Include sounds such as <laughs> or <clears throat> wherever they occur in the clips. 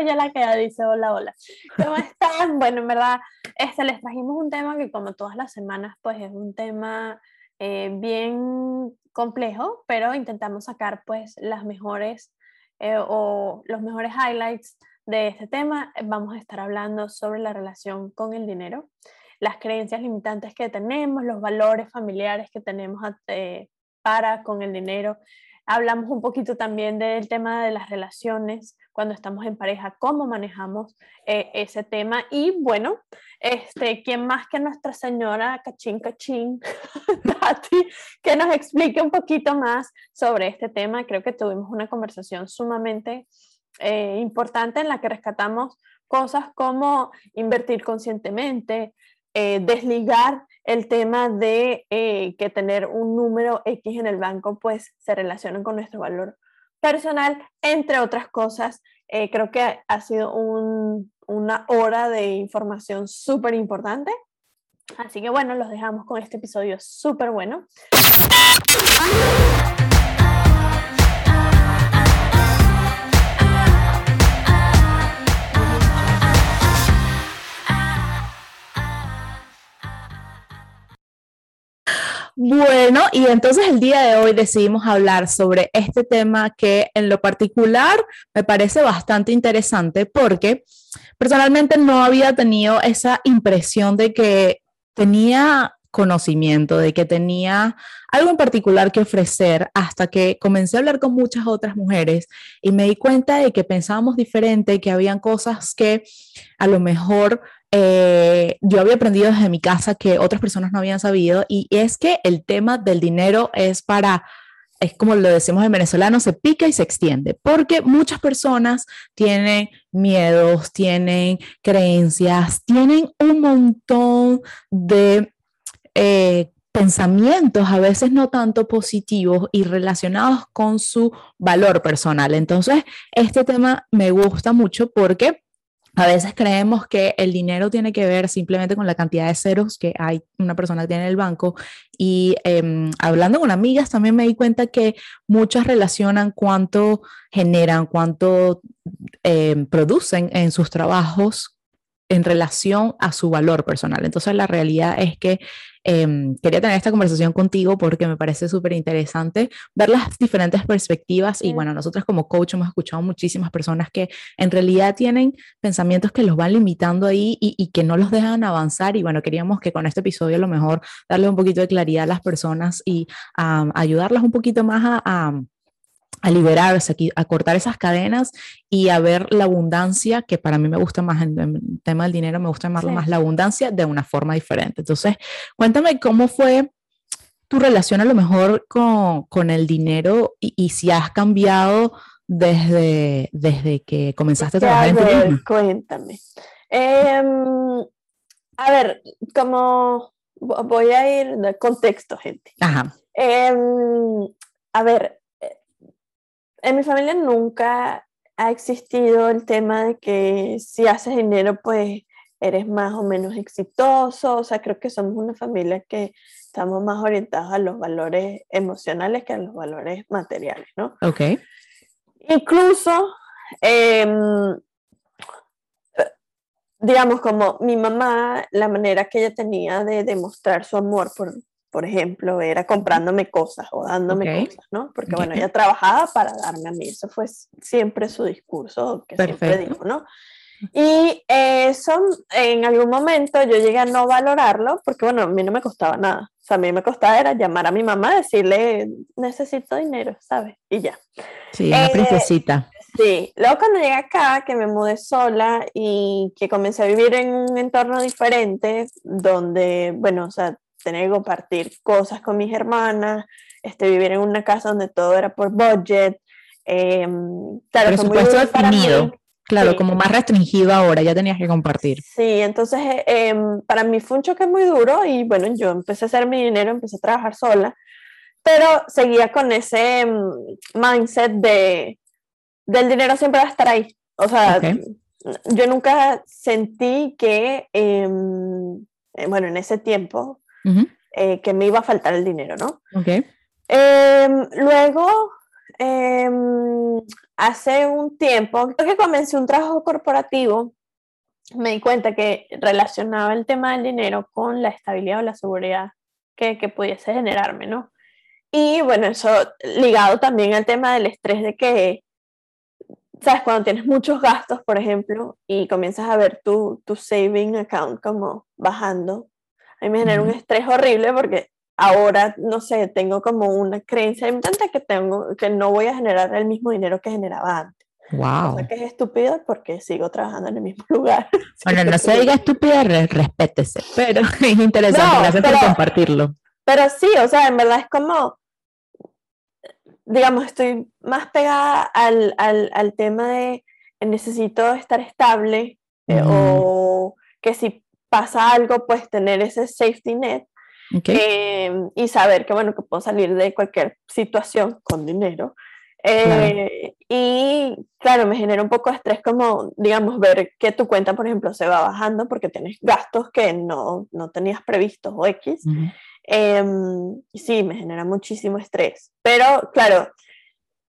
soy yo la que dice hola, hola. ¿Cómo están? Bueno, en verdad, este, les trajimos un tema que como todas las semanas, pues es un tema eh, bien complejo, pero intentamos sacar pues las mejores eh, o los mejores highlights de este tema. Vamos a estar hablando sobre la relación con el dinero, las creencias limitantes que tenemos, los valores familiares que tenemos eh, para con el dinero. Hablamos un poquito también del tema de las relaciones cuando estamos en pareja, cómo manejamos eh, ese tema. Y bueno, este, ¿quién más que nuestra señora Cachín Cachín, <laughs> Tati, que nos explique un poquito más sobre este tema? Creo que tuvimos una conversación sumamente eh, importante en la que rescatamos cosas como invertir conscientemente, eh, desligar el tema de que tener un número X en el banco pues se relaciona con nuestro valor personal, entre otras cosas. Eh, creo que ha sido una hora de información súper importante. Así que bueno, los dejamos con este episodio súper bueno. Bueno, y entonces el día de hoy decidimos hablar sobre este tema que en lo particular me parece bastante interesante porque personalmente no había tenido esa impresión de que tenía conocimiento, de que tenía algo en particular que ofrecer hasta que comencé a hablar con muchas otras mujeres y me di cuenta de que pensábamos diferente, que habían cosas que a lo mejor eh, yo había aprendido desde mi casa que otras personas no habían sabido y es que el tema del dinero es para, es como lo decimos en venezolano, se pica y se extiende, porque muchas personas tienen miedos, tienen creencias, tienen un montón de... Eh, pensamientos a veces no tanto positivos y relacionados con su valor personal. Entonces, este tema me gusta mucho porque a veces creemos que el dinero tiene que ver simplemente con la cantidad de ceros que hay una persona que tiene en el banco. Y em, hablando con amigas, también me di cuenta que muchas relacionan cuánto generan, cuánto em, producen en sus trabajos en relación a su valor personal. Entonces la realidad es que Em, quería tener esta conversación contigo porque me parece súper interesante ver las diferentes perspectivas y bueno, nosotros como coach hemos escuchado muchísimas personas que en realidad tienen pensamientos que los van limitando ahí y, que no los dejan avanzar. Y bueno, queríamos que con este episodio a lo mejor darle un poquito de claridad a las personas y ayudarlas un poquito más a a liberarse, a cortar esas cadenas y a ver la abundancia, que para mí me gusta más en el tema del dinero, me gusta más, más la abundancia de una forma diferente. Entonces, cuéntame cómo fue tu relación a lo mejor con, con el dinero y, si has cambiado desde, desde que comenzaste a trabajar en tu Cuéntame. Em, a ver, como voy a ir de contexto, gente. Ajá. Em, a ver, en mi familia nunca ha existido el tema de que si haces dinero, pues eres más o menos exitoso. O sea, creo que somos una familia que estamos más orientados a los valores emocionales que a los valores materiales, ¿no? Ok. Incluso, em, digamos, como mi mamá, la manera que ella tenía de demostrar su amor por, por ejemplo, era comprándome cosas o dándome cosas, ¿no? Porque, bueno, ella trabajaba para darme a mí, eso fue siempre su discurso que siempre dijo, ¿no? Y eso, en algún momento yo llegué a no valorarlo, porque, bueno, a mí no me costaba nada. O sea, a mí me costaba era llamar a mi mamá, decirle, necesito dinero, ¿sabes? Y ya. Sí, una eh, princesita. Sí, luego cuando llegué acá, que me mudé sola y que comencé a vivir en un entorno diferente, donde, bueno, o sea, tener que compartir cosas con mis hermanas, este, vivir en una casa donde todo era por budget. Eh, claro, Presupuesto definido. Claro, como más restringido ahora, ya tenías que compartir. Sí, entonces eh, para mí fue un choque muy duro y bueno, yo empecé a hacer mi dinero, empecé a trabajar sola, pero seguía con ese em, mindset de del dinero siempre va a estar ahí. O sea, yo nunca sentí que, eh, bueno, en ese tiempo, eh, que me iba a faltar el dinero, ¿no? Ok. Em, luego, em, hace un tiempo, creo que comencé un trabajo corporativo, me di cuenta que relacionaba el tema del dinero con la estabilidad o la seguridad que, que pudiese generarme, ¿no? Y bueno, eso ligado también al tema del estrés de que, ¿sabes? Cuando tienes muchos gastos, por ejemplo, y comienzas a ver tu, tu saving account como bajando, a mí me genera un estrés horrible porque ahora, no sé, tengo como una creencia limitante que, tengo, que no voy a generar el mismo dinero que generaba antes. Wow. O sea que es estúpido porque sigo trabajando en el mismo lugar. <laughs> Bueno, no se diga estúpida, respétese, pero <laughs> es interesante, gracias por compartirlo. Pero sí, o sea, en verdad es como, digamos, estoy más pegada al, al, al tema de necesito estar estable eh, o que si pasa algo, pues tener ese safety net em, y saber que, bueno, que puedo salir de cualquier situación con dinero. Eh, y claro, me genera un poco de estrés como, digamos, ver que tu cuenta, por ejemplo, se va bajando porque tienes gastos que no, no tenías previstos o X. Em, y sí, me genera muchísimo estrés. Pero claro,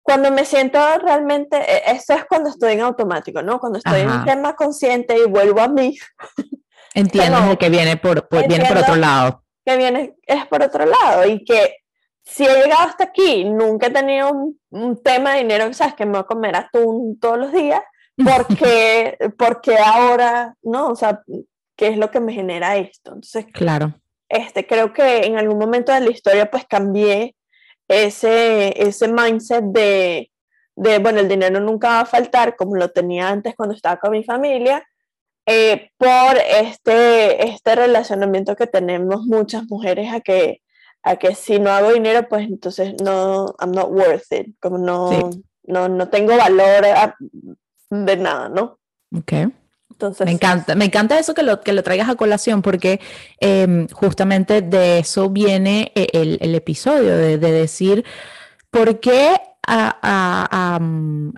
cuando me siento realmente, e, eso es cuando estoy en automático, ¿no? Cuando estoy en tema consciente y vuelvo a mí. <laughs> Entiendo que viene por, viene por otro lado. Que viene, es por otro lado y que si he llegado hasta aquí, nunca he tenido un, tema de dinero, sabes, que me voy a comer atún todos los días, <laughs> porque, porque ahora, ¿no? O sea, ¿qué es lo que me genera esto? Entonces, claro. Este, creo que en algún momento de la historia pues cambié ese, ese mindset de, de, bueno, el dinero nunca va a faltar como lo tenía antes cuando estaba con mi familia, eh, por este, este relacionamiento que tenemos muchas mujeres a que, a que si no hago dinero, pues entonces no, I'm not worth it, como no, no, no tengo valor de nada, ¿no? Ok. Me encanta, me encanta eso que lo, que lo traigas a colación porque em, justamente de eso viene eh, el, el episodio, de, de, decir por qué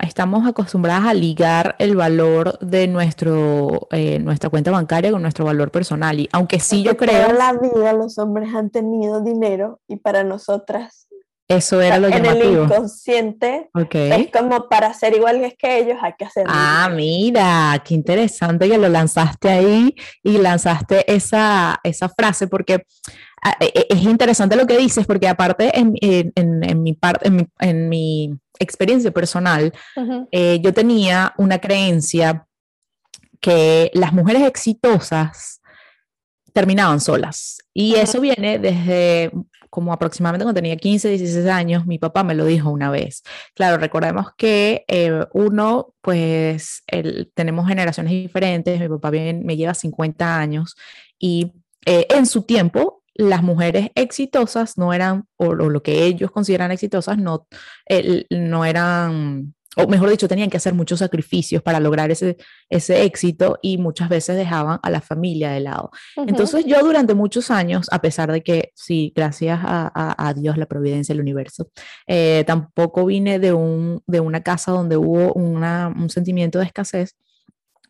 estamos acostumbradas a ligar el valor de nuestro, eh, nuestra cuenta bancaria con nuestro valor personal. Y aunque sí yo creo... Toda la vida los hombres han tenido dinero y para nosotras eso era lo llamativo. En el inconsciente es como para ser iguales que ellos hay que hacer. Ah, mira, qué interesante que lo lanzaste ahí y lanzaste esa, esa frase porque es interesante lo que dices porque aparte en, en, en, mi, parte en, mi, en mi experiencia personal, eh, yo tenía una creencia que las mujeres exitosas terminaban solas. Y eso viene desde como aproximadamente cuando tenía 15, 16 años, mi papá me lo dijo una vez. Claro, recordemos que eh, uno, pues tenemos generaciones diferentes, mi papá bien, me lleva 50 años y eh, en su tiempo las mujeres exitosas no eran, o, lo que ellos consideran exitosas, no, no eran o mejor dicho, tenían que hacer muchos sacrificios para lograr ese, ese éxito y muchas veces dejaban a la familia de lado. Entonces yo durante muchos años, a pesar de que sí, gracias a, a, Dios, la providencia, el universo, eh, tampoco vine de, un, de una casa donde hubo una, un sentimiento de escasez,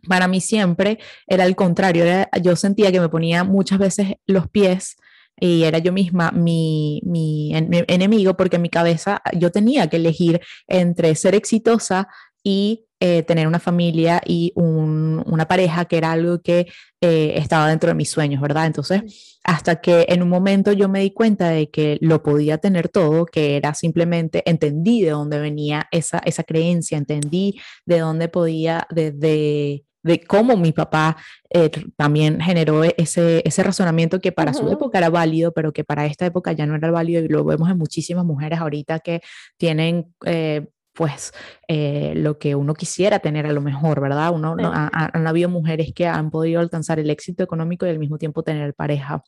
para mí siempre era el contrario, yo sentía que me ponía muchas veces los pies y era yo misma mi, mi, enemigo porque en mi cabeza yo tenía que elegir entre ser exitosa y eh, tener una familia y una pareja que era algo que eh, estaba dentro de mis sueños, ¿verdad? Entonces, hasta que en un momento yo me di cuenta de que lo podía tener todo, que era simplemente, entendí de dónde venía esa, esa creencia, entendí de dónde podía, desde de cómo mi papá eh, también generó ese, ese razonamiento que para su época era válido, pero que para esta época ya no era válido y lo vemos en muchísimas mujeres ahorita que tienen... Eh, pues eh, lo que uno quisiera tener a lo mejor, ¿verdad? Uno, han habido mujeres que han podido alcanzar el éxito económico y al mismo tiempo tener pareja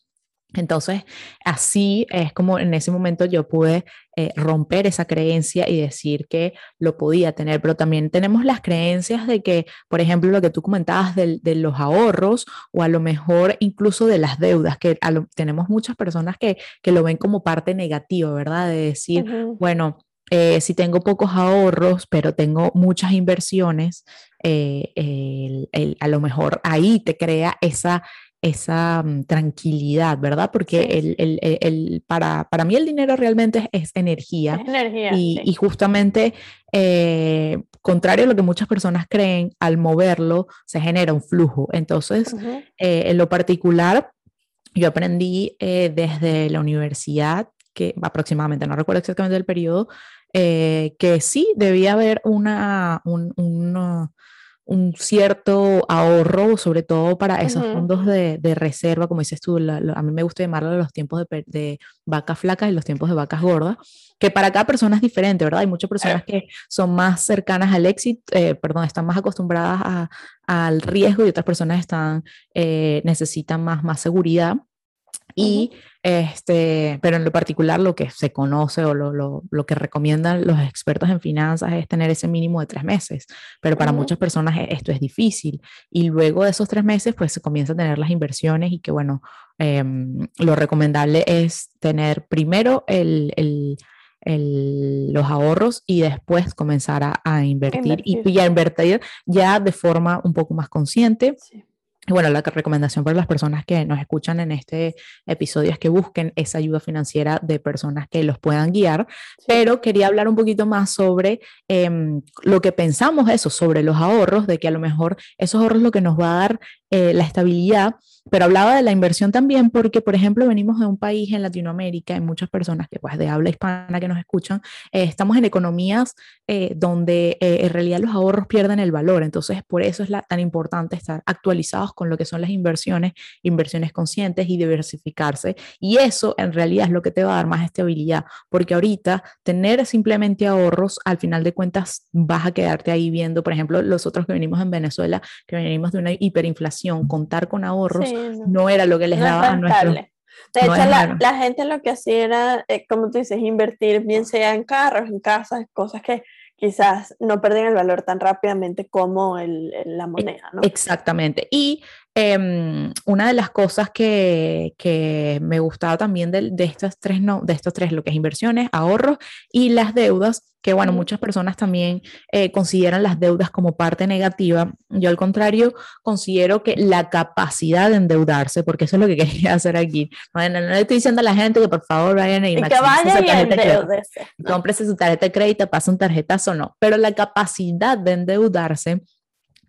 entonces, así es como en ese momento yo pude eh, romper esa creencia y decir que lo podía tener, pero también tenemos las creencias de que, por ejemplo, lo que tú comentabas de, los ahorros o a lo mejor incluso de las deudas, que tenemos muchas personas que, lo ven como parte negativa, ¿verdad? De decir, bueno, eh, si tengo pocos ahorros, pero tengo muchas inversiones, eh, a lo mejor ahí te crea esa esa mm, tranquilidad, ¿verdad? Porque el, el, el, para, para, mí el dinero realmente es, energía. Es energía. Y, y justamente, eh, contrario a lo que muchas personas creen, al moverlo se genera un flujo. Entonces, eh, en lo particular, yo aprendí eh, desde la universidad, que aproximadamente, no recuerdo exactamente el periodo, que sí debía haber una, un, un cierto ahorro, sobre todo para esos fondos de, de, reserva, como dices tú, a mí me gusta llamarlo los tiempos de, de, vacas flacas y los tiempos de vacas gordas, que para cada persona es diferente, ¿verdad? Hay muchas personas que son más cercanas al éxito, eh, perdón, están más acostumbradas a, al riesgo y otras personas están, eh, necesitan más, más seguridad. Y este, pero en lo particular lo que se conoce o lo, lo, lo, que recomiendan los expertos en finanzas es tener ese mínimo de tres meses, pero para muchas personas e, esto es difícil. Y luego de esos tres meses, pues se comienza a tener las inversiones y que bueno, em, lo recomendable es tener primero el, el, el, los ahorros y después comenzar a, a invertir, invertir, y, a invertir ya de forma un poco más consciente. Sí y bueno, la recomendación para las personas que nos escuchan en este episodio es que busquen esa ayuda financiera de personas que los puedan guiar, pero quería hablar un poquito más sobre em, lo que pensamos eso, sobre los ahorros, de que a lo mejor esos ahorros lo que nos va a dar eh, la estabilidad pero hablaba de la inversión también porque, por ejemplo, venimos de un país en Latinoamérica, hay muchas personas que pues de habla hispana que nos escuchan, eh, estamos en economías eh, donde eh, en realidad los ahorros pierden el valor, entonces por eso es la, tan importante estar actualizados con lo que son las inversiones, inversiones conscientes y diversificarse. Y eso en realidad es lo que te va a dar más estabilidad, porque ahorita tener simplemente ahorros, al final de cuentas vas a quedarte ahí viendo, por ejemplo, los otros que venimos en Venezuela, que venimos de una hiperinflación, contar con ahorros no. era lo que les daba a nuestro... De hecho, la, gente lo que hacía era, eh, como tú dices, invertir, bien sea en carros, en casas, cosas que quizás no pierden el valor tan rápidamente como el, la moneda, ¿no? Exactamente. Y em, una de las cosas que, que me gustaba también de, de, estas tres, no, de estos tres, lo que es inversiones, ahorros y las deudas, que bueno, muchas personas también eh, consideran las deudas como parte negativa. Yo al contrario considero que la capacidad de endeudarse, porque eso es lo que <laughs> quería hacer aquí. No, no, le estoy diciendo a la gente que por favor vayan y, y que vayan y endeudese. Cómprese su tarjeta de crédito, pasen tarjetas o no, pero la capacidad de endeudarse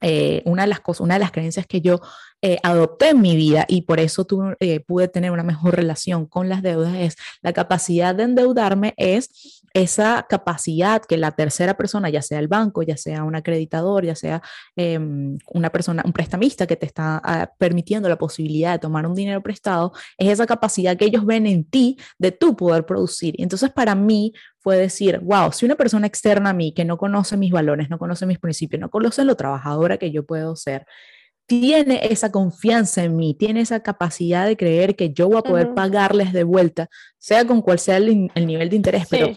eh, una de las cosas, una de las creencias que yo eh, adopté en mi vida y por eso eh, pude tener una mejor relación con las deudas es la capacidad de endeudarme es esa capacidad que la tercera persona, ya sea el banco, ya sea un acreditador, ya sea em, una persona, un prestamista que te está ah, permitiendo la posibilidad de tomar un dinero prestado, es esa capacidad que ellos ven en ti de tú poder producir. Entonces para mí fue decir, wow, si una persona externa a mí que no conoce mis valores, no conoce mis principios, no conoce lo trabajadora que yo puedo ser, tiene esa confianza en mí, tiene esa capacidad de creer que yo voy a poder pagarles de vuelta, sea con cual sea el, nivel de interés, pero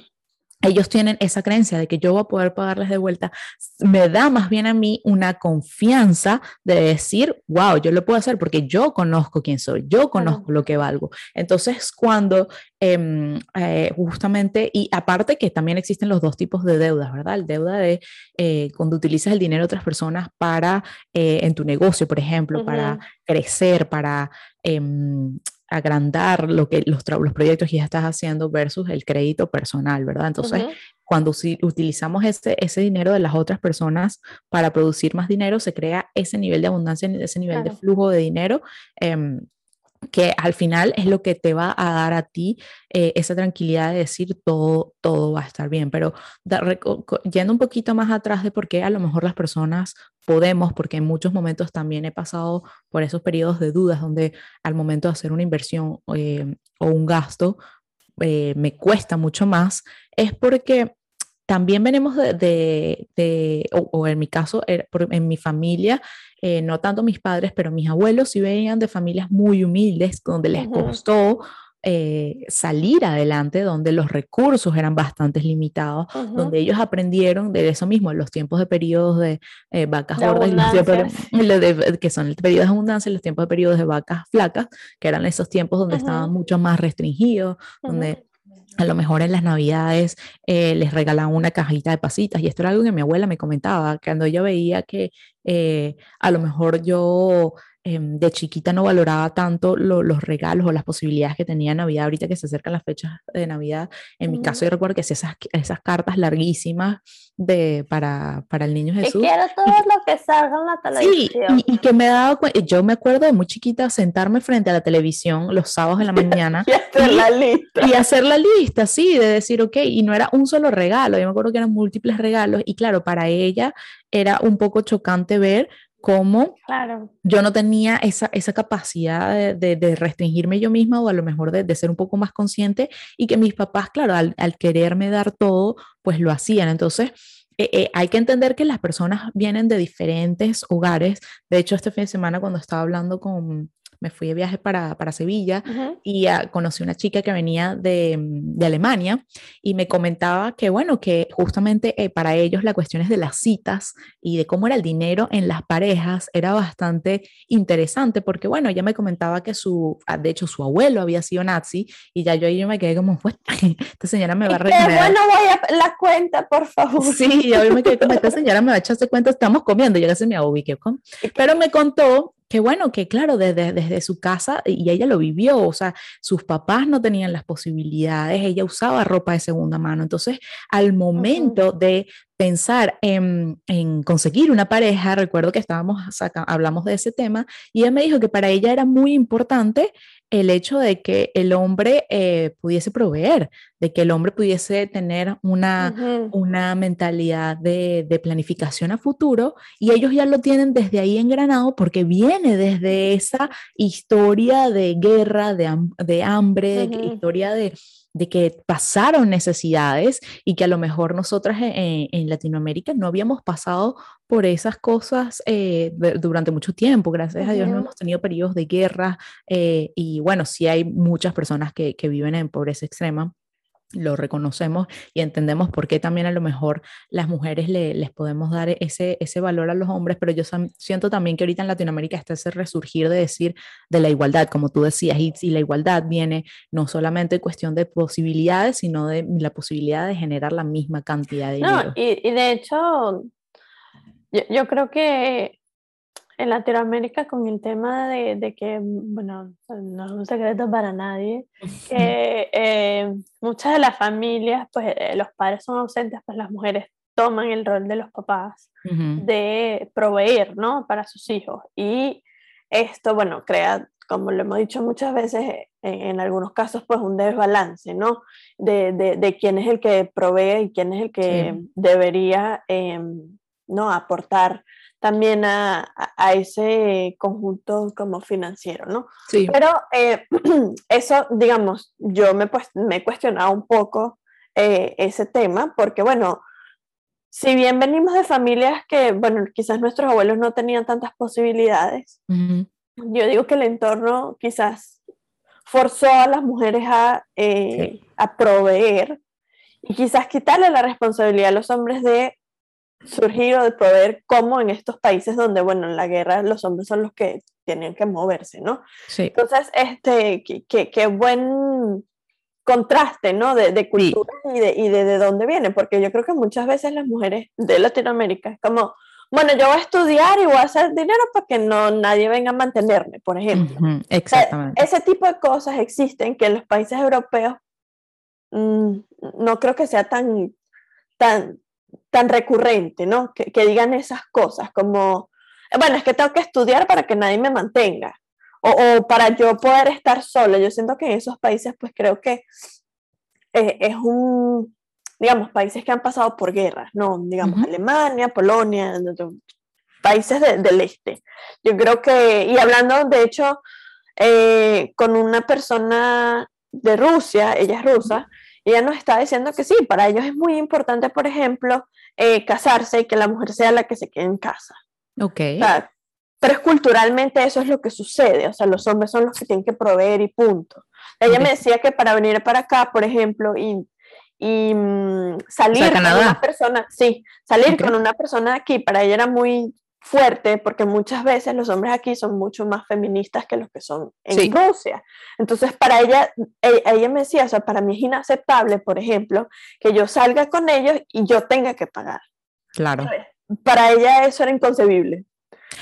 ellos tienen esa creencia de que yo voy a poder pagarles de vuelta, me da más bien a mí una confianza de decir, wow, yo lo puedo hacer porque yo conozco quién soy, yo conozco lo que valgo. Entonces, cuando em, eh, justamente, y aparte que también existen los dos tipos de deudas, ¿verdad? El deuda de eh, cuando utilizas el dinero de otras personas para, eh, en tu negocio, por ejemplo, para crecer, para em, agrandar lo que los, los proyectos que ya estás haciendo versus el crédito personal, ¿verdad? Entonces, cuando si, utilizamos ese, ese dinero de las otras personas para producir más dinero, se crea ese nivel de abundancia, ese nivel de flujo de dinero. Eh, que al final es lo que te va a dar a ti eh, esa tranquilidad de decir todo, todo va a estar bien. Pero yendo un poquito más atrás de por qué a lo mejor las personas podemos, porque en muchos momentos también he pasado por esos periodos de dudas donde al momento de hacer una inversión eh, o un gasto eh, me cuesta mucho más, es porque también venimos de, de, o, en mi caso, er, en mi familia, eh, no tanto mis padres, pero mis abuelos sí venían de familias muy humildes, donde les costó eh, salir adelante, donde los recursos eran bastante limitados, donde ellos aprendieron de eso mismo, los tiempos de periodos de eh, vacas gordas, <laughs> que son el periodo de abundancia y los tiempos de periodos de vacas flacas, que eran esos tiempos donde estaban mucho más restringidos, donde a lo mejor en las navidades eh, les regalaban una cajita de pasitas y esto era algo que mi abuela me comentaba, cuando ella veía que eh, a lo mejor yo em, de chiquita no valoraba tanto los regalos o las posibilidades que tenía Navidad, ahorita que se acercan las fechas de Navidad, en mi caso yo recuerdo que hacía esas, esas cartas larguísimas de, para, para el niño Jesús. Y quiero todo lo que salga en la televisión. Sí, y, que me daba yo me acuerdo de muy chiquita sentarme frente a la televisión los sábados en la <laughs> mañana y hacer la lista. Y hacer la lista, sí, de decir, ok, y no era un solo regalo, yo me acuerdo que eran múltiples regalos, y claro, para ella era un poco chocante ver cómo claro. yo no tenía esa, esa capacidad de, de, restringirme yo misma o a lo mejor de, de, ser un poco más consciente y que mis papás, claro, al, al quererme dar todo, pues lo hacían. Entonces, eh, eh, hay que entender que las personas vienen de diferentes hogares. De hecho, este fin de semana cuando estaba hablando con, me fui de viaje para, para Sevilla y conocí una chica que venía de, de, Alemania y me comentaba que, bueno, que justamente eh, para ellos la cuestión es de las citas y de cómo era el dinero en las parejas era bastante interesante porque, bueno, ella me comentaba que su, ah, de hecho, su abuelo había sido nazi y ya yo ahí me quedé como, pues, <laughs> esta señora me va a regalar. Bueno, voy a la cuenta, por favor. Sí, yo me quedé como, esta señora me va a echarse cuenta, estamos comiendo, yo casi me ubiqué con. Pero me contó que bueno, que claro, desde, desde su casa, y ella lo vivió, o sea, sus papás no tenían las posibilidades, ella usaba ropa de segunda mano, entonces al momento de pensar en, en, conseguir una pareja, recuerdo que estábamos, hablamos de ese tema, y ella me dijo que para ella era muy importante el hecho de que el hombre eh, pudiese proveer, de que el hombre pudiese tener una, una mentalidad de, de, planificación a futuro y ellos ya lo tienen desde ahí engranado porque viene desde esa historia de guerra, de, de hambre, de historia de, de que pasaron necesidades y que a lo mejor nosotras en, Latinoamérica no habíamos pasado por esas cosas eh, durante mucho tiempo. Gracias a Dios no hemos tenido periodos de guerra eh, y bueno, sí hay muchas personas que, que viven en pobreza extrema lo reconocemos y entendemos por qué también a lo mejor las mujeres le, les podemos dar ese, ese valor a los hombres, pero yo siento también que ahorita en Latinoamérica está ese resurgir de decir de la igualdad, como tú decías, y, y la igualdad viene no solamente en cuestión de posibilidades, sino de la posibilidad de generar la misma cantidad de dinero. No, y, y de hecho, yo, yo creo que en Latinoamérica con el tema de, de, que, bueno, no es un secreto para nadie, <laughs> que eh, muchas de las familias, pues eh, los padres son ausentes, pues las mujeres toman el rol de los papás de proveer, ¿no? Para sus hijos. Y esto, bueno, crea, como lo hemos dicho muchas veces, en, en algunos casos, pues un desbalance, ¿no? De, de, de, quién es el que provee y quién es el que debería, em, ¿no? Aportar también a, a, ese conjunto como financiero, ¿no? Sí. Pero eh, <clears throat> eso, digamos, yo me, pues, me he cuestionado un poco eh, ese tema, porque bueno, si bien venimos de familias que, bueno, quizás nuestros abuelos no tenían tantas posibilidades, yo digo que el entorno quizás forzó a las mujeres a, eh, sí. a proveer y quizás quitarle la responsabilidad a los hombres de surgir o de proveer como en estos países donde, bueno, en la guerra los hombres son los que tienen que moverse, ¿no? Sí. Entonces, este, qué que, buen contraste, ¿no? De, de cultura sí. y, de, y de, de dónde viene, porque yo creo que muchas veces las mujeres de Latinoamérica es como, bueno, yo voy a estudiar y voy a hacer dinero para que no nadie venga a mantenerme, por ejemplo. Uh -huh, exactamente. O sea, ese tipo de cosas existen que en los países europeos mmm, no creo que sea tan, tan, tan recurrente, ¿no? Que, que, digan esas cosas como, bueno, es que tengo que estudiar para que nadie me mantenga, o, o para yo poder estar sola. Yo siento que en esos países, pues creo que eh, es un, digamos, países que han pasado por guerras, ¿no? Digamos, uh -huh. Alemania, Polonia, países de, del este. Yo creo que, y hablando, de hecho, eh, con una persona de Rusia, ella es rusa, ella nos está diciendo que sí, para ellos es muy importante, por ejemplo, eh, casarse y que la mujer sea la que se quede en casa. Ok. O sea, pero es culturalmente eso es lo que sucede, o sea, los hombres son los que tienen que proveer y punto. Ella okay. me decía que para venir para acá, por ejemplo, y, y um, salir o sea, con una persona, sí, salir okay. con una persona aquí, para ella era muy fuerte porque muchas veces los hombres aquí son mucho más feministas que los que son en sí. Rusia. Entonces, para ella, ella, ella, me decía, o sea, para mí es inaceptable, por ejemplo, que yo salga con ellos y yo tenga que pagar. Claro. Para ella eso era inconcebible.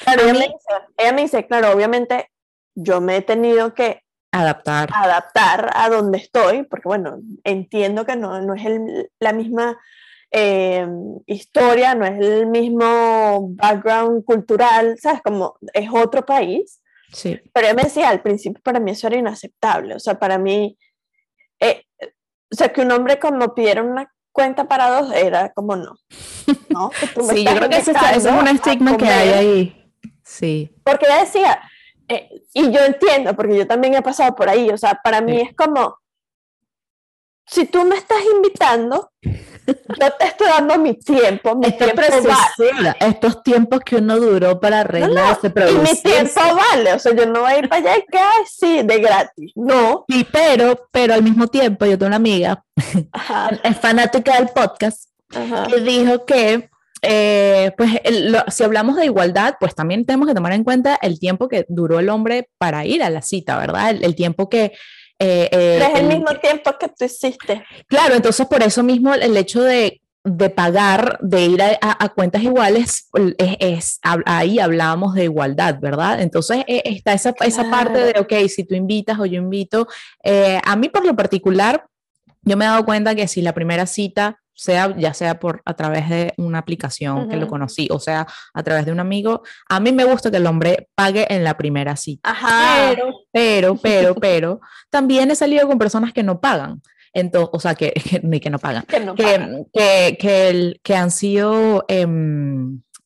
Claro, ella, me dice, ella me dice, claro, obviamente yo me he tenido que adaptar. adaptar a donde estoy, porque bueno, entiendo que no, no es el, la misma eh, historia, no es el mismo background cultural, ¿sabes? Como es otro país. Sí. Pero ella me decía, al principio para mí eso era inaceptable, o sea, para mí, eh, o sea, que un hombre como pidiera una cuenta para dos era como no. ¿no? <laughs> sí, yo creo que ese, es un estigma que hay ahí. Sí. Porque ella decía, eh, y yo entiendo, porque yo también he pasado por ahí, o sea, para mí es como, si tú me estás invitando, yo te estoy dando mi tiempo, mi tiempo vale. Estos tiempos que uno duró para arreglarse, no, Y mi tiempo vale, o sea, yo no voy a ir para allá y que, sí, de gratis, no. Sí, pero, pero al mismo tiempo, yo tengo una amiga, <laughs> es fanática del podcast, que dijo que eh, pues si hablamos de igualdad, pues también tenemos que tomar en cuenta el tiempo que duró el hombre para ir a la cita, ¿verdad? El, tiempo que... Eh, eh, es el, mismo tiempo que tú hiciste. Claro, entonces por eso mismo el hecho de, de pagar, de ir a, cuentas iguales, es, ahí hablábamos de igualdad, ¿verdad? Entonces está esa, esa parte de, ok, si tú invitas o yo invito, a mí por lo particular, yo me he dado cuenta que si la primera cita sea ya sea por a través de una aplicación que lo conocí, o sea, a través de un amigo, a mí me gusta que el hombre pague en la primera cita. Pero, pero, pero, <laughs> pero, también he salido con personas que no pagan. Entonces, o sea, <laughs> que, ni que no pagan, que, que, que, que, han sido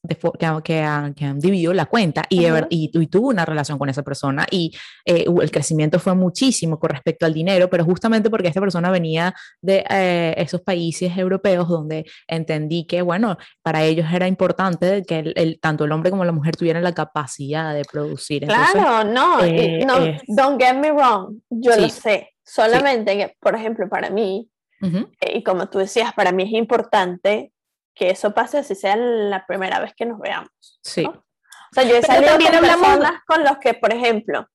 em, que, que, han, que, han, dividido la cuenta y, y, y, tuvo una relación con esa persona y eh, el crecimiento fue muchísimo con respecto al dinero, pero justamente porque esta persona venía de eh, esos países europeos donde entendí que, bueno, para ellos era importante que el, tanto el hombre como la mujer tuvieran la capacidad de producir. claro, no, eh, no, don't get me wrong, yo lo sé, solamente que, por ejemplo, para mí, y como tú decías, para mí es importante que eso pase así sea la primera vez que nos veamos. Sí. O sea, yo he salido con personas con los que, por ejemplo,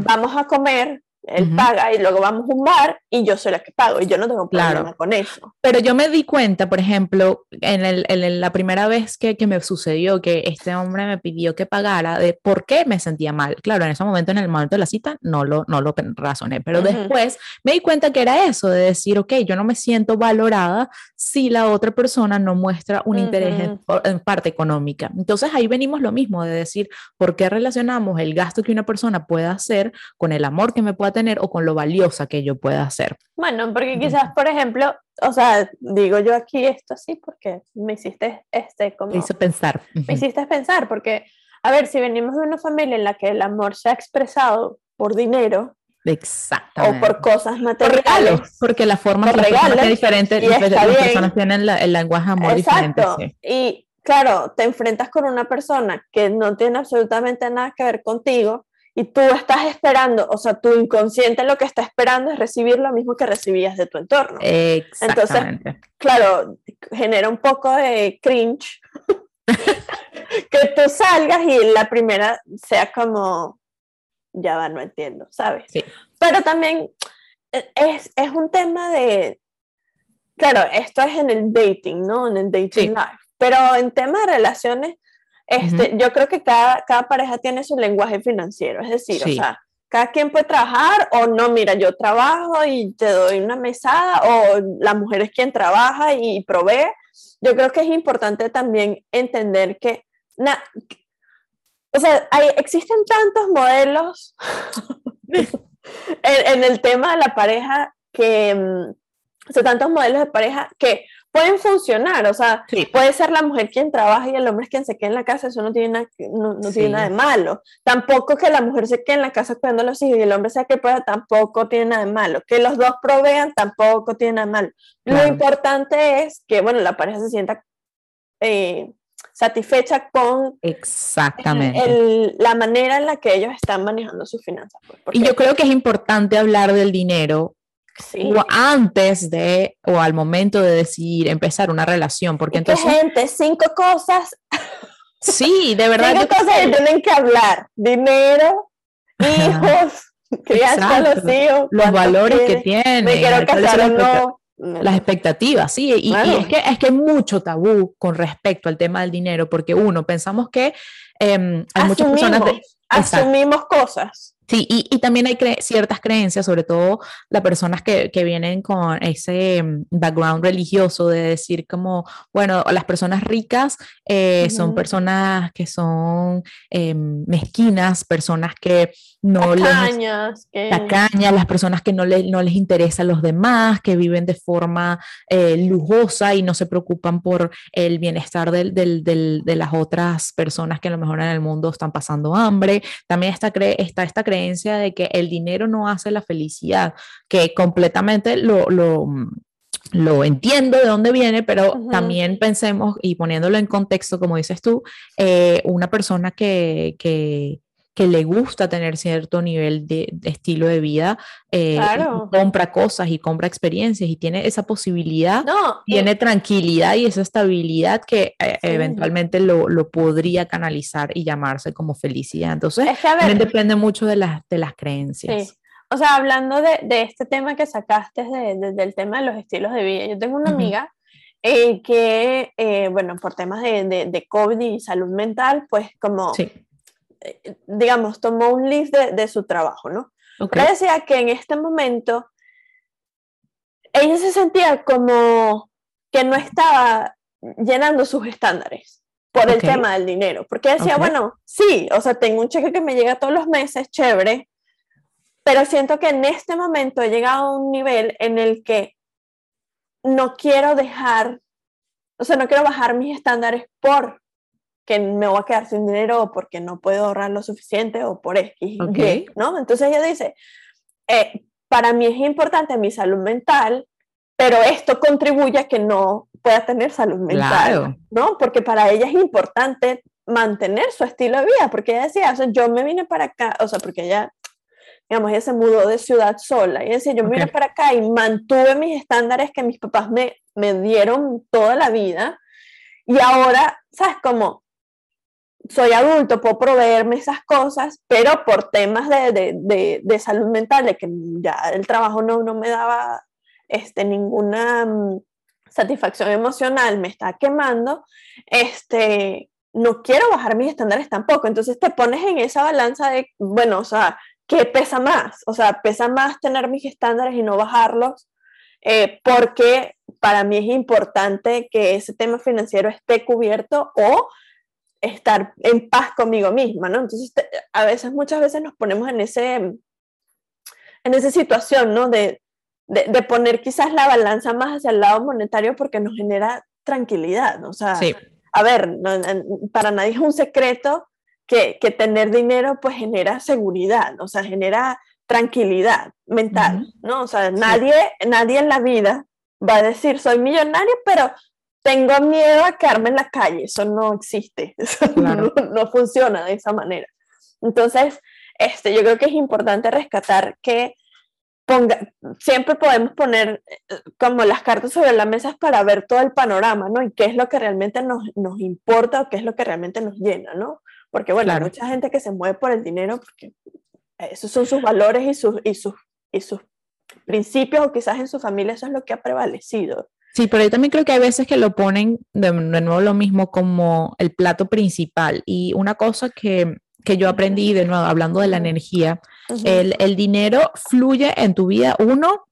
vamos a comer él paga y luego vamos a un bar y yo soy la que pago y yo no tengo problema con eso. Pero yo me di cuenta, por ejemplo, en, el, en la primera vez que, que, me sucedió que este hombre me pidió que pagara, de por qué me sentía mal. Claro, en ese momento, en el momento de la cita, no lo, no lo razoné, pero después me di cuenta que era eso, de decir, ok, yo no me siento valorada si la otra persona no muestra un interés en, en parte económica. Entonces ahí venimos lo mismo, de decir, ¿por qué relacionamos el gasto que una persona pueda hacer con el amor que me pueda tener o con lo valiosa que yo pueda hacer. Bueno, porque quizás, por ejemplo, o sea, digo yo aquí esto así porque me hiciste este como... Me hizo pensar. Me hiciste pensar porque, a ver, si venimos de una familia en la que el amor se ha expresado por dinero, Exactamente. O por cosas materiales. porque la forma de es diferente, las personas tienen el lenguaje amor diferente. Y claro, te enfrentas con una persona que no tiene absolutamente nada que ver contigo y tú estás esperando, o sea, tu inconsciente lo que está esperando es recibir lo mismo que recibías de tu entorno. Exactamente. Entonces, claro, genera un poco de cringe <laughs> que tú salgas y la primera sea como, ya va, no entiendo, ¿sabes? Sí. Pero también es, es, un tema de, claro, esto es en el dating, ¿no? En el dating life. Pero en tema de relaciones, este, Yo creo que cada, cada pareja tiene su lenguaje financiero, es decir, o sea, cada quien puede trabajar o no, mira, yo trabajo y te doy una mesada o la mujer es quien trabaja y provee. Yo creo que es importante también entender que, o sea, hay, existen tantos modelos <laughs> en, en, el tema de la pareja que, mm, o sea, tantos modelos de pareja que pueden funcionar, o sea, puede ser la mujer quien trabaja y el hombre es quien se queda en la casa, eso no tiene, nada, no, tiene nada de malo. Tampoco que la mujer se quede en la casa cuidando a los hijos y el hombre sea que pueda, tampoco tiene nada de malo. Que los dos provean, tampoco tiene nada de malo. Lo importante es que, bueno, la pareja se sienta eh, satisfecha con Exactamente. la manera en la que ellos están manejando sus finanzas. Pues, y yo creo que es importante hablar del dinero o antes de o al momento de decidir empezar una relación, porque entonces... gente, cinco cosas. Sí, de verdad. Cinco cosas que tienen que hablar. Dinero, hijos, crianza los hijos. Los valores que tienen. Me quiero casar o no. las expectativas, sí, y, es, que, es que hay mucho tabú con respecto al tema del dinero, porque uno, pensamos que em, hay muchas personas... asumimos cosas. Sí, y, y también hay ciertas creencias, sobre todo las personas que, que, vienen con ese mm, background religioso de decir como, bueno, las personas ricas eh, son personas que son eh, mezquinas, personas que no tacañas, les... Tacañas, las personas que no, les, no les interesa a los demás, que viven de forma eh, lujosa y no se preocupan por el bienestar del, del, del, de las otras personas que a lo mejor en el mundo están pasando hambre. También está, está esta creencia de que el dinero no hace la felicidad, que completamente lo, lo, lo entiendo de dónde viene, pero también pensemos y poniéndolo en contexto, como dices tú, eh, una persona que, que, que le gusta tener cierto nivel de, estilo de vida, eh, compra cosas y compra experiencias y tiene esa posibilidad, tiene tranquilidad y esa estabilidad que eh, eventualmente lo, lo, podría canalizar y llamarse como felicidad. Entonces, depende mucho de, las de las creencias. O sea, hablando de, de, este tema que sacaste de, del tema de los estilos de vida, yo tengo una amiga eh, que, bueno, por temas de, COVID y salud mental, pues como... Sí. eh, digamos, tomó un list de, su trabajo, ¿no? Okay. decía que en este momento ella se sentía como que no estaba llenando sus estándares por el tema del dinero, porque decía, bueno, sí, o sea, tengo un cheque que me llega todos los meses, chévere, pero siento que en este momento he llegado a un nivel en el que no quiero dejar, o sea, no quiero bajar mis estándares por que me voy a quedar sin dinero o porque no puedo ahorrar lo suficiente o por X, ¿no? Entonces ella dice, eh, para mí es importante mi salud mental, pero esto contribuye a que no pueda tener salud mental, ¿no? Porque para ella es importante mantener su estilo de vida, porque ella decía, o sea, yo me vine para acá, o sea, porque ella, digamos, ella se mudó de ciudad sola, y decía, yo me vine para acá y mantuve mis estándares que mis papás me, me dieron toda la vida, y ahora, ¿sabes? Como soy adulto, puedo proveerme esas cosas, pero por temas de, de, de, salud mental, de que ya el trabajo no, no me daba este, ninguna mm, satisfacción emocional, me está quemando, este, no quiero bajar mis estándares tampoco. Entonces te pones en esa balanza de, bueno, o sea, ¿qué pesa más? O sea, pesa más tener mis estándares y no bajarlos, eh, porque para mí es importante que ese tema financiero esté cubierto o estar en paz conmigo misma, ¿no? Entonces, a veces, muchas veces nos ponemos en, ese, en esa situación, ¿no? De, de, poner quizás la balanza más hacia el lado monetario porque nos genera tranquilidad, ¿no? O sea, a ver, para nadie es un secreto que, que, tener dinero pues genera seguridad, o sea, genera tranquilidad mental, ¿no? O sea, nadie, nadie en la vida va a decir soy millonario, pero tengo miedo a quedarme en la calle, eso no existe, <laughs> eso no, funciona de esa manera. Entonces, este, yo creo que es importante rescatar que ponga, siempre podemos poner eh, como las cartas sobre la mesa para ver todo el panorama, ¿no? Y qué es lo que realmente nos, nos importa o qué es lo que realmente nos llena, ¿no? Porque, bueno, hay mucha gente que se mueve por el dinero porque esos son sus valores y sus, y sus, y sus principios o quizás en su familia eso es lo que ha prevalecido. Sí, pero yo también creo que hay veces que lo ponen de, nuevo lo mismo como el plato principal. Y una cosa que, que yo aprendí, de nuevo, hablando de la energía, el, el, dinero fluye en tu vida, uno,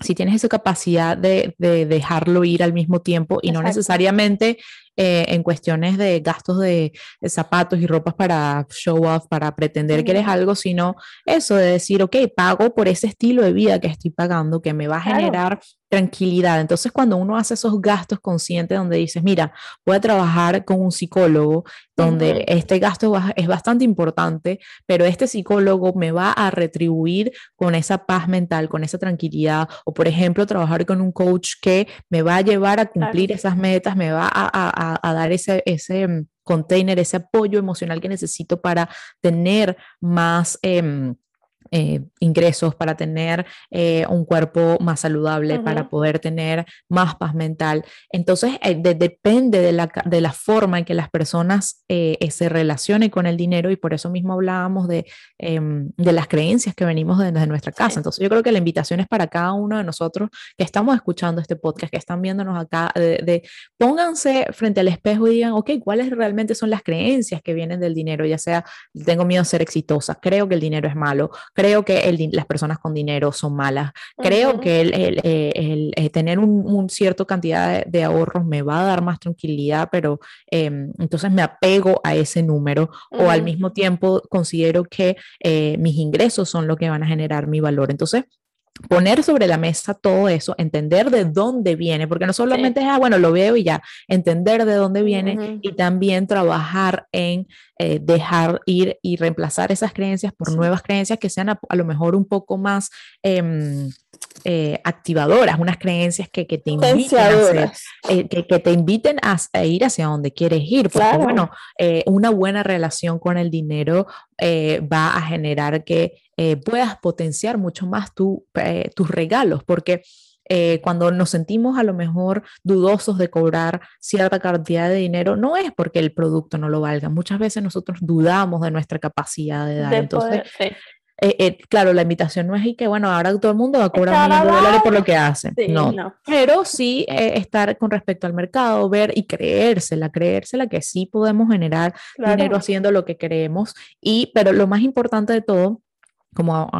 si tienes esa capacidad de, de dejarlo ir al mismo tiempo y no necesariamente eh, en cuestiones de gastos de, zapatos y ropas para show off, para pretender que eres algo, sino eso de decir, ok, pago por ese estilo de vida que estoy pagando, que me va a generar tranquilidad. Entonces, cuando uno hace esos gastos conscientes donde dices, mira, voy a trabajar con un psicólogo, donde este gasto es bastante importante, pero este psicólogo me va a retribuir con esa paz mental, con esa tranquilidad, o por ejemplo, trabajar con un coach que me va a llevar a cumplir esas metas, me va a a, dar ese, ese mm, container, ese apoyo emocional que necesito para tener más... Em, eh, ingresos, para tener eh, un cuerpo más saludable, para poder tener más paz mental. Entonces, eh, depende de la, de la, forma en que las personas se relacionen con el dinero y por eso mismo hablábamos de, em, de las creencias que venimos desde nuestra casa. Entonces, yo creo que la invitación es para cada uno de nosotros que estamos escuchando este podcast, que están viéndonos acá, de, de pónganse frente al espejo y digan, ok, ¿cuáles realmente son las creencias que vienen del dinero? Ya sea, tengo miedo a ser exitosa, creo que el dinero es malo, creo que las personas con dinero son malas, creo que el, el, eh, tener un, cierto cantidad de, ahorros me va a dar más tranquilidad, pero em, entonces me apego a ese número o al mismo tiempo considero que eh, mis ingresos son lo que van a generar mi valor. Entonces, poner sobre la mesa todo eso, entender de dónde viene, porque no solamente es, ah, bueno, lo veo y ya, entender de dónde viene y también trabajar en eh, dejar ir y reemplazar esas creencias por nuevas creencias que sean a, lo mejor un poco más em, eh, activadoras, unas creencias que, que te inviten a eh, que, que, te inviten a, ir hacia donde quieres ir, porque bueno, una buena relación con el dinero va a generar que puedas potenciar mucho más tu, tus regalos, porque eh, cuando nos sentimos a lo mejor dudosos de cobrar cierta cantidad de dinero, no es porque el producto no lo valga. Muchas veces nosotros dudamos de nuestra capacidad de dar. Entonces, eh, eh, claro, la invitación no es y que, bueno, ahora todo el mundo va a cobrar de dólares por lo que hace. no. Pero sí estar con respecto al mercado, ver y creérsela, creérsela que sí podemos generar dinero haciendo lo que queremos. Y, pero lo más importante de todo, como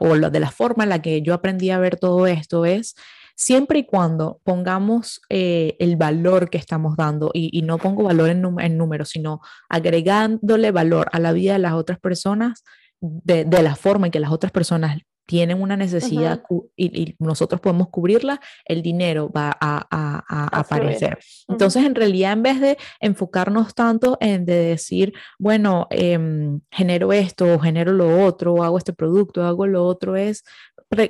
o lo, de la forma en la que yo aprendí a ver todo esto es siempre y cuando pongamos eh, el valor que estamos dando, y, no pongo valor en, números, sino agregándole valor a la vida de las otras personas, de, la forma en que las otras personas tienen una necesidad y, nosotros podemos cubrirla, el dinero va a, aparecer. Entonces, en realidad, en vez de enfocarnos tanto en de decir, bueno, em, genero esto, genero lo otro, hago este producto, hago lo otro, es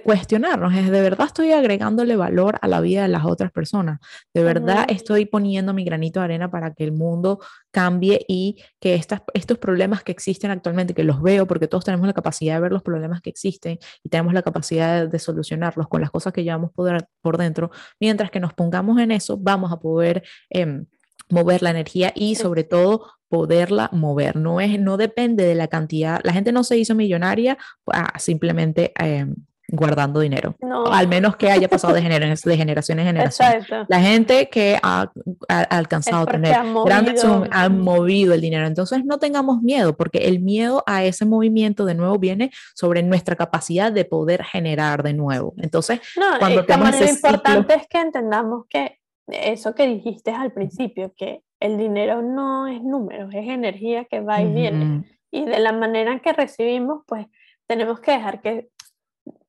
cuestionarnos, es de verdad estoy agregándole valor a la vida de las otras personas, de verdad estoy poniendo mi granito de arena para que el mundo cambie y que estas, estos problemas que existen actualmente, que los veo porque todos tenemos la capacidad de ver los problemas que existen y tenemos la capacidad de, solucionarlos con las cosas que llevamos por, por, dentro, mientras que nos pongamos en eso, vamos a poder... Em, mover la energía y sobre todo poderla mover. No, es, no depende de la cantidad. La gente no se hizo millonaria ah, simplemente eh, guardando dinero. Al menos que haya pasado de, de generación en generación. La gente que ha, alcanzado a tener grandes han movido el dinero. Entonces no tengamos miedo, porque el miedo a ese movimiento de nuevo viene sobre nuestra capacidad de poder generar de nuevo. Entonces, cuando lo importante es que entendamos que eso que dijiste al principio, que el dinero no es números, es energía que va y viene. Y de la manera que recibimos, pues tenemos que dejar que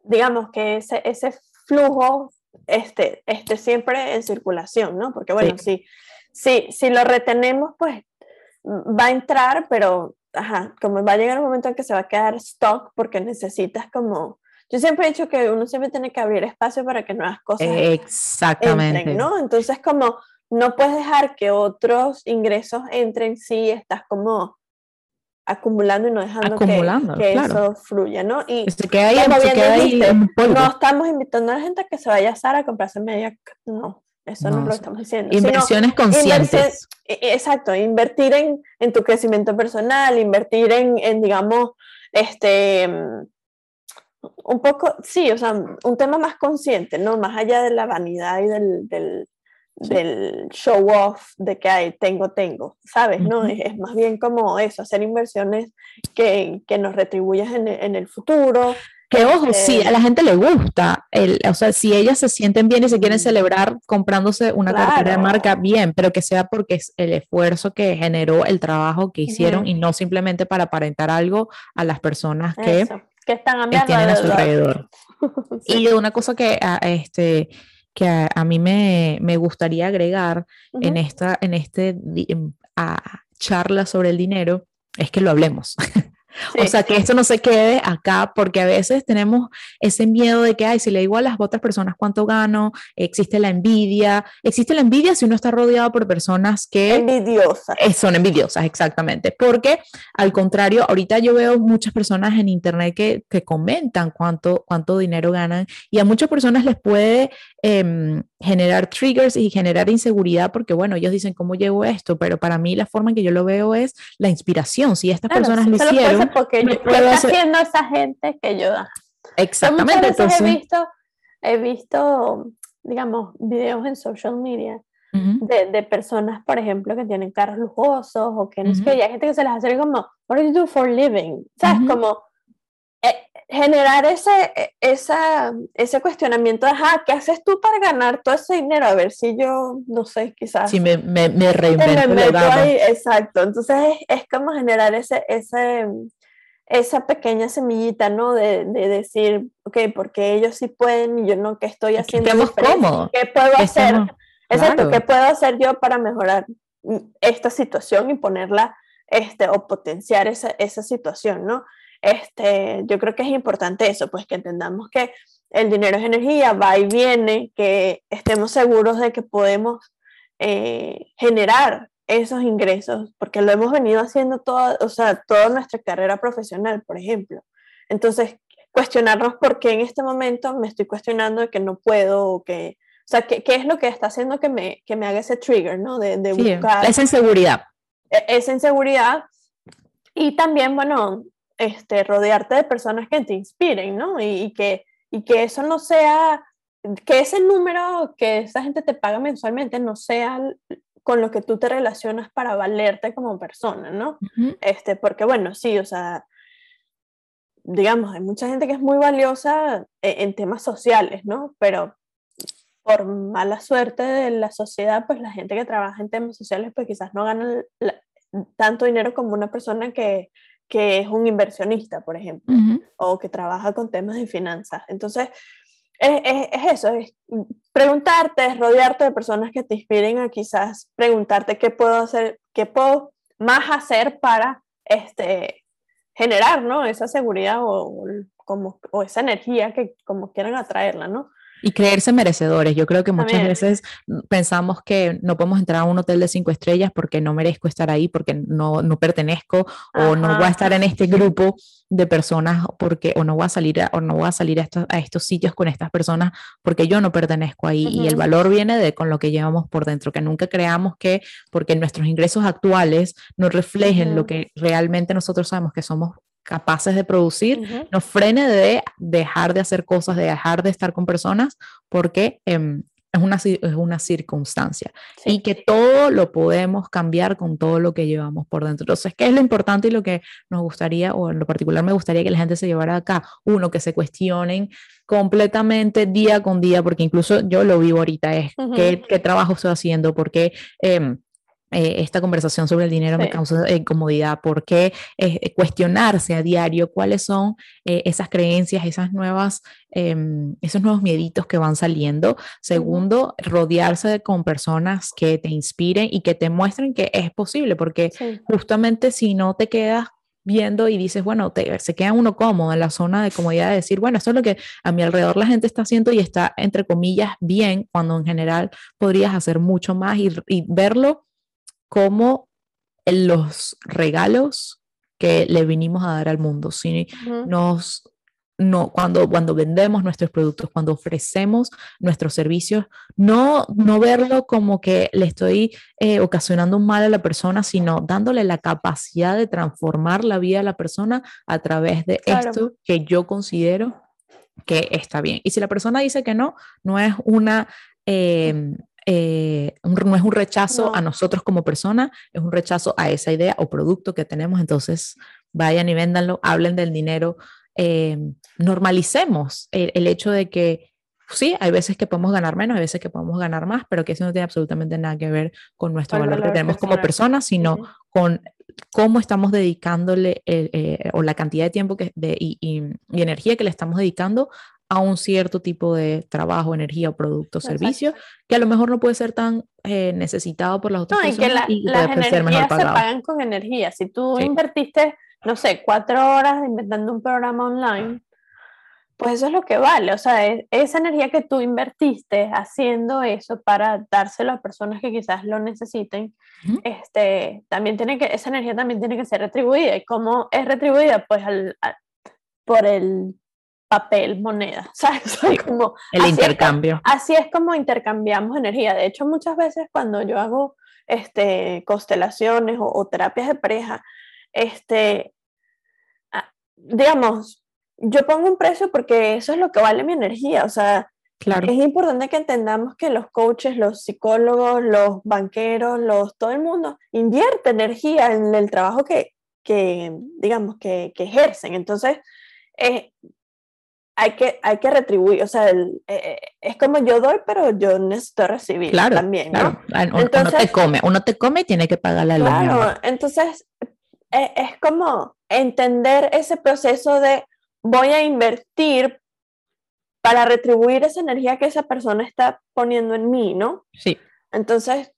digamos que ese, ese flujo esté, esté siempre en circulación, ¿no? Porque bueno, si, si, si lo retenemos, pues va a entrar, pero ajá, como va a llegar un momento en que se va a quedar stock porque necesitas como... Yo siempre he dicho que uno siempre tiene que abrir espacio para que nuevas cosas Exactamente. entren, ¿no? Entonces como no puedes dejar que otros ingresos entren si estás como acumulando y no dejando que, eso fluya, ¿no? Y se queda ahí, no estamos invitando a la gente a que se vaya a Sara a comprarse media, no, eso no, lo estamos diciendo. Inversiones conscientes. E, e, exacto, invertir en, en, tu crecimiento personal, invertir en, en, digamos, este, un poco, sí, o sea, un tema más consciente, ¿no? Más allá de la vanidad y del, del del show off de que hay, tengo, tengo, ¿sabes? ¿no? Es, más bien como eso, hacer inversiones que, que nos retribuyan en, en, el futuro. Que ojo, si este a la gente le gusta, el, o sea, si ellas se sienten bien y se quieren celebrar comprándose una cartera de marca, bien, pero que sea porque es el esfuerzo que generó el trabajo que hicieron y no simplemente para aparentar algo a las personas que, que están tienen a su alrededor. <laughs> Y una cosa que ah, este, que a, mí me, me, gustaría agregar en esta en este, a charla sobre el dinero es que lo hablemos. <laughs> o sea, que esto no se quede acá, porque a veces tenemos ese miedo de que, ay, si le digo a las otras personas cuánto gano, existe la envidia, existe la envidia si uno está rodeado por personas que... Envidiosas. Eh, son envidiosas, exactamente, porque al contrario, ahorita yo veo muchas personas en internet que, que comentan cuánto, cuánto dinero ganan y a muchas personas les puede em, generar triggers y generar inseguridad porque, bueno, ellos dicen, ¿cómo llevo esto? Pero para mí la forma en que yo lo veo es la inspiración. Si estas personas lo hicieron... <laughs> Porque yo, ¿qué haciendo esa gente que yo... Exactamente. Entonces, he visto, he visto, digamos, videos en social media de, de, personas, por ejemplo, que tienen carros lujosos o que no sé qué, y hay gente que se les hace como, what do you do for living? ¿Sabes? Como generar ese, e, esa, ese cuestionamiento de, ¿qué haces tú para ganar todo ese dinero? A ver si yo, no sé, quizás... Si me, me, me reinvento. exacto. Entonces es, es, como generar ese, ese, esa pequeña semillita, ¿no? De, de, decir, ok, porque ellos sí pueden y yo no, ¿qué estoy haciendo? cómodos. ¿Qué puedo hacer? Exacto, ¿qué puedo hacer yo para mejorar esta situación y ponerla, este, o potenciar esa, esa situación, ¿no? Este, yo creo que es importante eso, pues que entendamos que el dinero es energía, va y viene, que estemos seguros de que podemos eh, generar esos ingresos, porque lo hemos venido haciendo toda, o sea, toda nuestra carrera profesional, por ejemplo. Entonces, cuestionarnos por qué en este momento me estoy cuestionando de que no puedo o que, o sea, ¿qué, qué es lo que está haciendo que me, que me haga ese trigger, ¿no? De, de buscar... Esa inseguridad. E, esa inseguridad. Y también, bueno, este, rodearte de personas que te inspiren, ¿no? Y, que, y que eso no sea, que ese número que esa gente te paga mensualmente no sea con lo que tú te relacionas para valerte como persona, ¿no? este, porque bueno, sí, o sea, digamos, hay mucha gente que es muy valiosa e, en, temas sociales, ¿no? Pero por mala suerte de la sociedad, pues la gente que trabaja en temas sociales, pues quizás no gana tanto dinero como una persona que, que es un inversionista, por ejemplo, o que trabaja con temas de finanzas. Entonces, es, es, eso, es preguntarte, es rodearte de personas que te inspiren a quizás preguntarte qué puedo hacer, qué puedo más hacer para este, generar, ¿no? Esa seguridad o, como, o esa energía que como quieran atraerla, ¿no? Y creerse merecedores. Yo creo que muchas veces pensamos que no podemos entrar a un hotel de cinco estrellas porque no merezco estar ahí, porque no, no pertenezco o no voy a estar en este grupo de personas porque o no voy a salir a, o no voy a salir a estos, a estos sitios con estas personas porque yo no pertenezco ahí. Y el valor viene de con lo que llevamos por dentro que nunca creamos que porque nuestros ingresos actuales no reflejen lo que realmente nosotros sabemos que somos capaces de producir, nos frene de dejar de hacer cosas, de dejar de estar con personas, porque em, es, una, es una circunstancia y que todo lo podemos cambiar con todo lo que llevamos por dentro. Entonces, ¿qué es lo importante y lo que nos gustaría, o en lo particular me gustaría que la gente se llevara acá? Uno, que se cuestionen completamente día con día, porque incluso yo lo vivo ahorita, es qué, qué, trabajo estoy haciendo, porque... Eh, eh, esta conversación sobre el dinero me causa incomodidad, ¿por qué eh, cuestionarse a diario cuáles son eh, esas creencias, esas nuevas, em, esos nuevos mieditos que van saliendo? Segundo, rodearse con personas que te inspiren y que te muestren que es posible, porque justamente si no te quedas viendo y dices, bueno, te, se queda uno cómodo en la zona de comodidad de decir, bueno, eso es lo que a mi alrededor la gente está haciendo y está, entre comillas, bien, cuando en general podrías hacer mucho más y, y verlo como los regalos que le vinimos a dar al mundo. Si nos, no, cuando, cuando vendemos nuestros productos, cuando ofrecemos nuestros servicios, no, no verlo como que le estoy eh, ocasionando un mal a la persona, sino dándole la capacidad de transformar la vida de la persona a través de esto que yo considero que está bien. Y si la persona dice que no, no es una... Em, eh, no es un rechazo a nosotros como persona, es un rechazo a esa idea o producto que tenemos. Entonces, vayan y véndanlo, hablen del dinero, eh, normalicemos el, hecho de que sí, hay veces que podemos ganar menos, hay veces que podemos ganar más, pero que eso no tiene absolutamente nada que ver con nuestro valor, que tenemos como personas, sino con cómo estamos dedicándole eh, o la cantidad de tiempo que, de, y, y, energía que le estamos dedicando a un cierto tipo de trabajo, energía producto o servicio, que a lo mejor no puede ser tan eh, necesitado por las otras no, personas y que las energías se pagan con energía. Si tú invertiste no sé, cuatro horas inventando un programa online, pues eso es lo que vale. O sea, esa energía que tú invertiste haciendo eso para dárselo a personas que quizás lo necesiten, este, también tiene que, esa energía también tiene que ser retribuida. ¿Y cómo es retribuida? Pues al, por el papel, moneda, <laughs> ¿sabes? como, el intercambio. así es como intercambiamos energía. De hecho, muchas veces cuando yo hago este, constelaciones o, terapias de pareja, este, ah, digamos, yo pongo un precio porque eso es lo que vale mi energía, o sea, claro. es importante que entendamos que los coaches, los psicólogos, los banqueros, los, todo el mundo invierte energía en el trabajo que, que digamos, que, que ejercen. Entonces, eh, hay que, hay que retribuir, o sea, eh, eh, es como yo doy, pero yo necesito recibir también, ¿no? Entonces, uno te come, uno te come y tiene que pagar la Claro, entonces e, es como entender ese proceso de voy a invertir para retribuir esa energía que esa persona está poniendo en mí, ¿no? Sí. Entonces,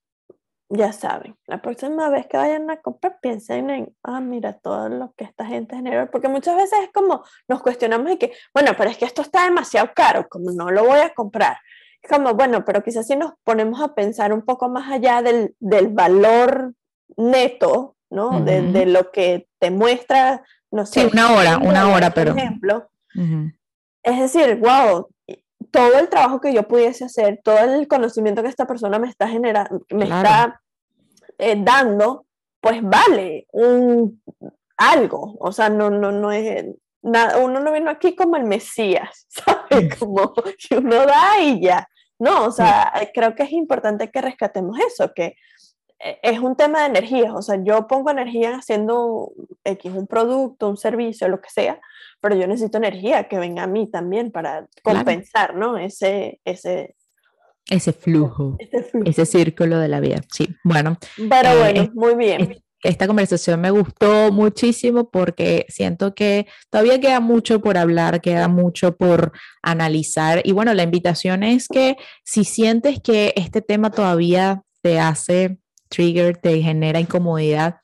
ya saben, la próxima vez que vayan a comprar, piensen en, ah, mira, todo lo que esta gente genera, porque muchas veces es como nos cuestionamos de que, bueno, pero es que esto está demasiado caro, como no lo voy a comprar. Es como, bueno, pero quizás si nos ponemos a pensar un poco más allá del, del valor neto, ¿no? de, de, lo que te muestra, no sé. Sí, una hora, una hora, pero. ejemplo. Es decir, wow, todo el trabajo que yo pudiese hacer, todo el conocimiento que esta persona me está generando, me está eh, dando, pues vale un, algo. O sea, no, no, no es nada, uno no vino aquí como el Mesías, <laughs> ¿sabes? Como que uno da y ya. No, o sea, creo que es importante que rescatemos eso, que es un tema de energía, o sea, yo pongo energía haciendo X, un producto, un servicio, lo que sea, pero yo necesito energía que venga a mí también para compensar, ¿no? Ese, ese, ese flujo, ese círculo de la vida. Sí, bueno. Pero eh, bueno, muy bien. Esta conversación me gustó muchísimo porque siento que todavía queda mucho por hablar, queda mucho por analizar. Y bueno, la invitación es que si sientes que este tema todavía te hace trigger, te genera incomodidad,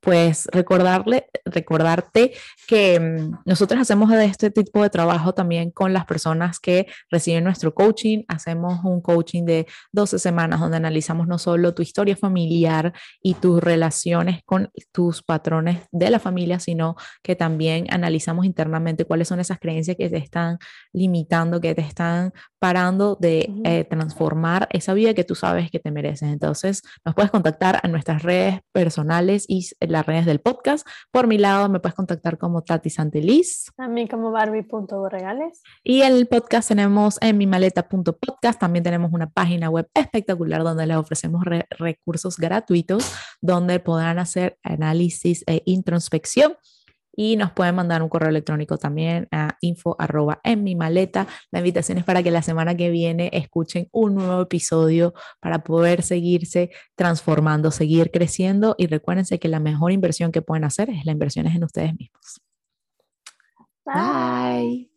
pues recordarle, recordarte que mm, nosotros hacemos este tipo de trabajo también con las personas que reciben nuestro coaching. Hacemos un coaching de 12 semanas donde analizamos no solo tu historia familiar y tus relaciones con tus patrones de la familia, sino que también analizamos internamente cuáles son esas creencias que te están limitando, que te están parando de eh, transformar esa vida que tú sabes que te mereces. Entonces, nos puedes contactar a nuestras redes personales y las redes del podcast. Por mi lado, me puedes contactar como Tati Santeliz. Mí como Barbie.borregales. Y el podcast tenemos en mi maleta.podcast. También tenemos una página web espectacular donde les ofrecemos recursos gratuitos donde podrán hacer análisis e introspección y nos pueden mandar un correo electrónico también a info arroba en mi maleta. La invitación es para que la semana que viene escuchen un nuevo episodio para poder seguirse transformando, seguir creciendo y recuérdense que la mejor inversión que pueden hacer es la inversión en ustedes mismos. Bye.